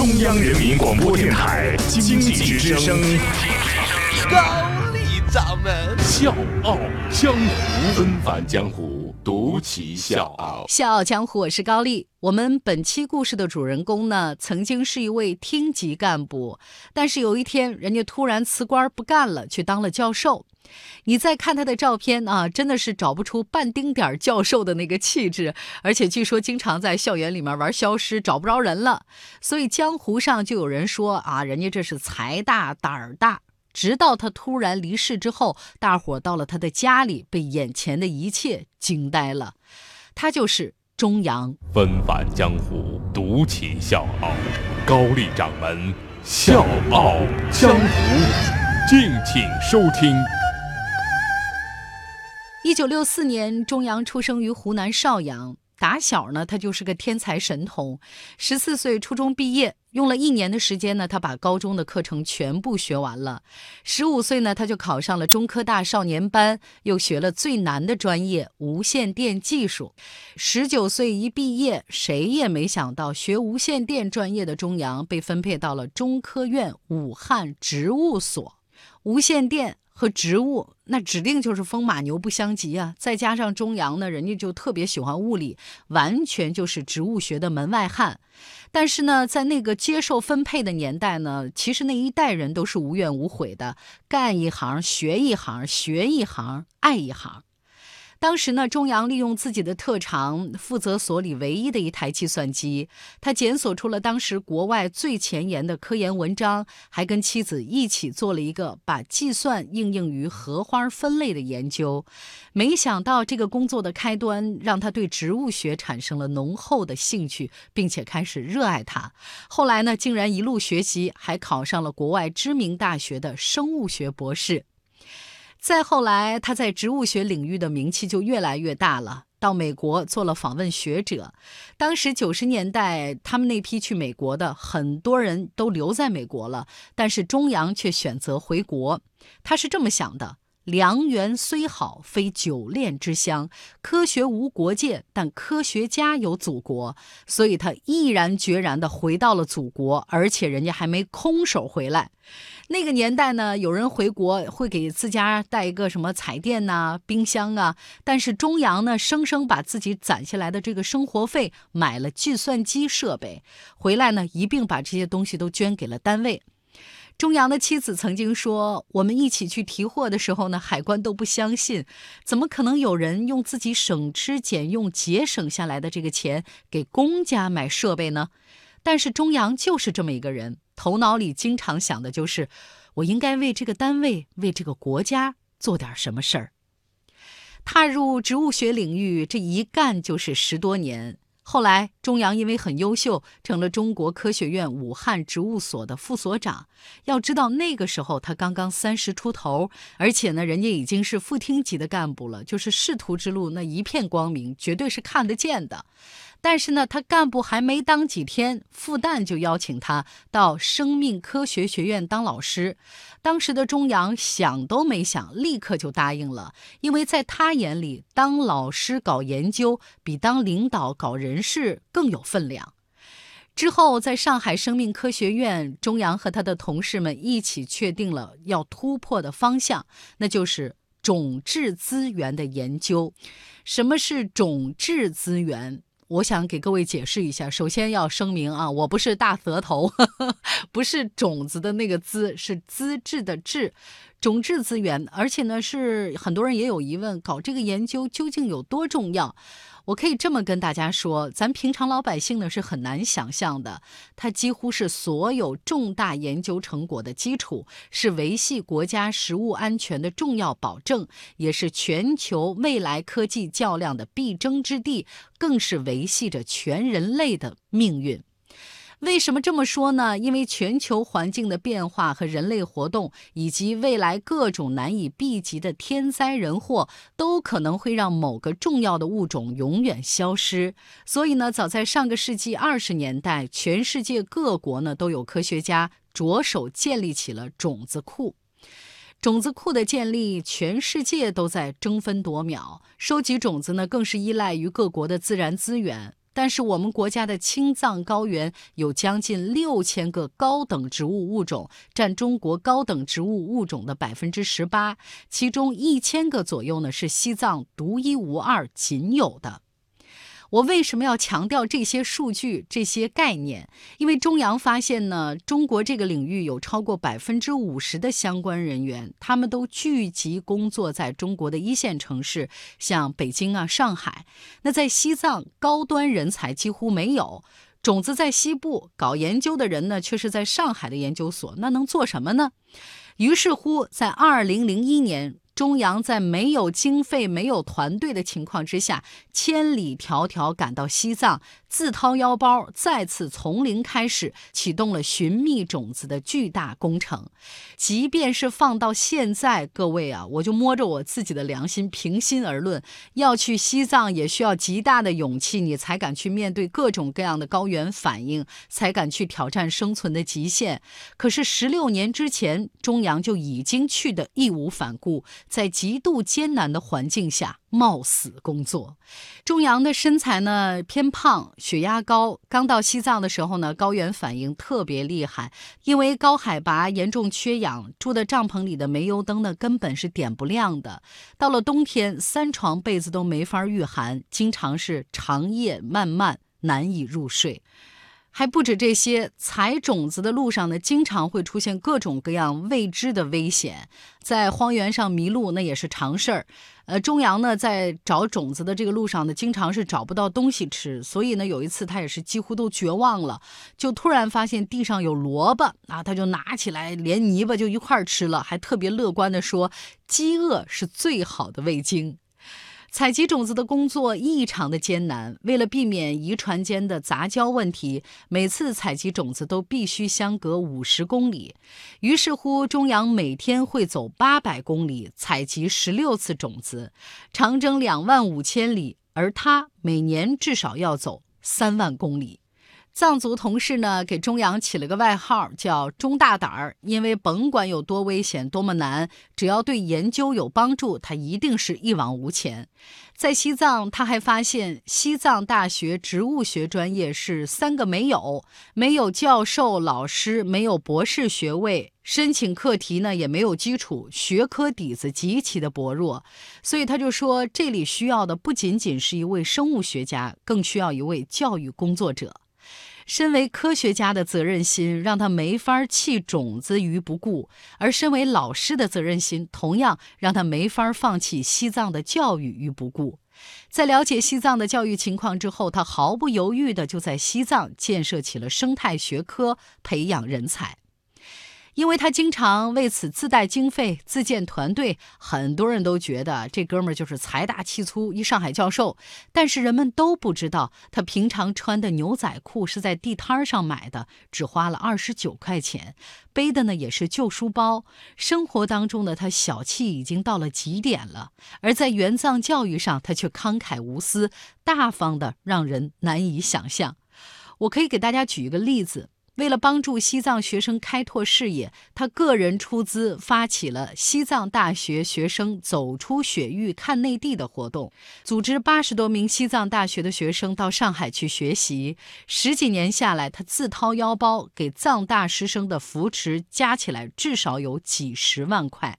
中央人民广播电台经济之声，高丽掌门笑傲江湖，纷繁江湖，独骑笑傲。笑傲江湖，我是高丽。我们本期故事的主人公呢，曾经是一位厅级干部，但是有一天，人家突然辞官不干了，去当了教授。你再看他的照片啊，真的是找不出半丁点儿教授的那个气质，而且据说经常在校园里面玩消失，找不着人了。所以江湖上就有人说啊，人家这是财大胆儿大。直到他突然离世之后，大伙到了他的家里，被眼前的一切惊呆了。他就是钟阳。纷繁江湖，独起笑傲，高丽掌门笑傲江湖，敬请收听。一九六四年，钟阳出生于湖南邵阳。打小呢，他就是个天才神童。十四岁初中毕业，用了一年的时间呢，他把高中的课程全部学完了。十五岁呢，他就考上了中科大少年班，又学了最难的专业无线电技术。十九岁一毕业，谁也没想到，学无线电专业的钟阳被分配到了中科院武汉植物所，无线电。和植物那指定就是风马牛不相及啊！再加上中阳呢，人家就特别喜欢物理，完全就是植物学的门外汉。但是呢，在那个接受分配的年代呢，其实那一代人都是无怨无悔的，干一行学一行，学一行爱一行。当时呢，钟阳利用自己的特长，负责所里唯一的一台计算机。他检索出了当时国外最前沿的科研文章，还跟妻子一起做了一个把计算应用于荷花分类的研究。没想到这个工作的开端，让他对植物学产生了浓厚的兴趣，并且开始热爱它。后来呢，竟然一路学习，还考上了国外知名大学的生物学博士。再后来，他在植物学领域的名气就越来越大了。到美国做了访问学者。当时九十年代，他们那批去美国的很多人都留在美国了，但是钟阳却选择回国。他是这么想的。良缘虽好，非久恋之乡。科学无国界，但科学家有祖国，所以他毅然决然地回到了祖国，而且人家还没空手回来。那个年代呢，有人回国会给自家带一个什么彩电呐、冰箱啊，但是钟阳呢，生生把自己攒下来的这个生活费买了计算机设备，回来呢，一并把这些东西都捐给了单位。钟阳的妻子曾经说：“我们一起去提货的时候呢，海关都不相信，怎么可能有人用自己省吃俭用节省下来的这个钱给公家买设备呢？”但是钟阳就是这么一个人，头脑里经常想的就是：我应该为这个单位、为这个国家做点什么事儿。踏入植物学领域，这一干就是十多年。后来，钟阳因为很优秀，成了中国科学院武汉植物所的副所长。要知道，那个时候他刚刚三十出头，而且呢，人家已经是副厅级的干部了，就是仕途之路那一片光明，绝对是看得见的。但是呢，他干部还没当几天，复旦就邀请他到生命科学学院当老师。当时的钟阳想都没想，立刻就答应了，因为在他眼里，当老师搞研究比当领导搞人事更有分量。之后，在上海生命科学院，钟阳和他的同事们一起确定了要突破的方向，那就是种质资源的研究。什么是种质资源？我想给各位解释一下。首先要声明啊，我不是大舌头，不是种子的那个“资”，是资质的“质”。种质资源，而且呢，是很多人也有疑问，搞这个研究究竟有多重要？我可以这么跟大家说，咱平常老百姓呢是很难想象的，它几乎是所有重大研究成果的基础，是维系国家食物安全的重要保证，也是全球未来科技较量的必争之地，更是维系着全人类的命运。为什么这么说呢？因为全球环境的变化和人类活动，以及未来各种难以避及的天灾人祸，都可能会让某个重要的物种永远消失。所以呢，早在上个世纪二十年代，全世界各国呢都有科学家着手建立起了种子库。种子库的建立，全世界都在争分夺秒。收集种子呢，更是依赖于各国的自然资源。但是我们国家的青藏高原有将近六千个高等植物物种，占中国高等植物物种的百分之十八，其中一千个左右呢是西藏独一无二、仅有的。我为什么要强调这些数据、这些概念？因为中央发现呢，中国这个领域有超过百分之五十的相关人员，他们都聚集工作在中国的一线城市，像北京啊、上海。那在西藏，高端人才几乎没有，种子在西部，搞研究的人呢，却是在上海的研究所。那能做什么呢？于是乎，在二零零一年。中央在没有经费、没有团队的情况之下，千里迢迢赶到西藏，自掏腰包，再次从零开始，启动了寻觅种子的巨大工程。即便是放到现在，各位啊，我就摸着我自己的良心，平心而论，要去西藏也需要极大的勇气，你才敢去面对各种各样的高原反应，才敢去挑战生存的极限。可是十六年之前，中央就已经去的义无反顾。在极度艰难的环境下冒死工作，钟阳的身材呢偏胖，血压高。刚到西藏的时候呢，高原反应特别厉害，因为高海拔严重缺氧，住的帐篷里的煤油灯呢根本是点不亮的。到了冬天，三床被子都没法御寒，经常是长夜漫漫，难以入睡。还不止这些，采种子的路上呢，经常会出现各种各样未知的危险，在荒原上迷路那也是常事儿。呃，中阳呢在找种子的这个路上呢，经常是找不到东西吃，所以呢有一次他也是几乎都绝望了，就突然发现地上有萝卜啊，他就拿起来连泥巴就一块吃了，还特别乐观的说，饥饿是最好的味精。采集种子的工作异常的艰难，为了避免遗传间的杂交问题，每次采集种子都必须相隔五十公里。于是乎，中阳每天会走八百公里，采集十六次种子，长征两万五千里，而他每年至少要走三万公里。藏族同事呢，给钟阳起了个外号，叫“钟大胆儿”，因为甭管有多危险、多么难，只要对研究有帮助，他一定是一往无前。在西藏，他还发现西藏大学植物学专业是三个没有：没有教授、老师，没有博士学位，申请课题呢也没有基础，学科底子极其的薄弱。所以他就说，这里需要的不仅仅是一位生物学家，更需要一位教育工作者。身为科学家的责任心让他没法弃种子于不顾，而身为老师的责任心同样让他没法放弃西藏的教育于不顾。在了解西藏的教育情况之后，他毫不犹豫地就在西藏建设起了生态学科，培养人才。因为他经常为此自带经费、自建团队，很多人都觉得这哥们儿就是财大气粗，一上海教授。但是人们都不知道，他平常穿的牛仔裤是在地摊上买的，只花了二十九块钱；背的呢也是旧书包。生活当中的他小气已经到了极点了，而在援藏教育上，他却慷慨无私、大方的让人难以想象。我可以给大家举一个例子。为了帮助西藏学生开拓视野，他个人出资发起了西藏大学学生走出雪域看内地的活动，组织八十多名西藏大学的学生到上海去学习。十几年下来，他自掏腰包给藏大师生的扶持加起来至少有几十万块。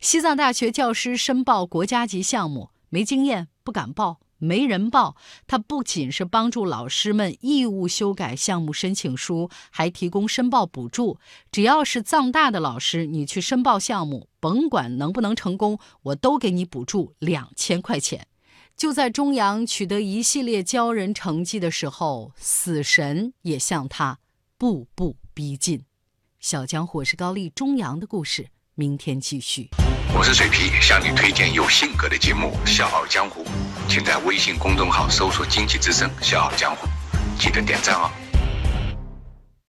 西藏大学教师申报国家级项目没经验，不敢报。没人报，他不仅是帮助老师们义务修改项目申请书，还提供申报补助。只要是藏大的老师，你去申报项目，甭管能不能成功，我都给你补助两千块钱。就在中阳取得一系列骄人成绩的时候，死神也向他步步逼近。小江伙是高丽中阳的故事，明天继续。我是水皮，向你推荐有性格的节目《笑傲江湖》，请在微信公众号搜索“经济之声笑傲江湖”，记得点赞哦。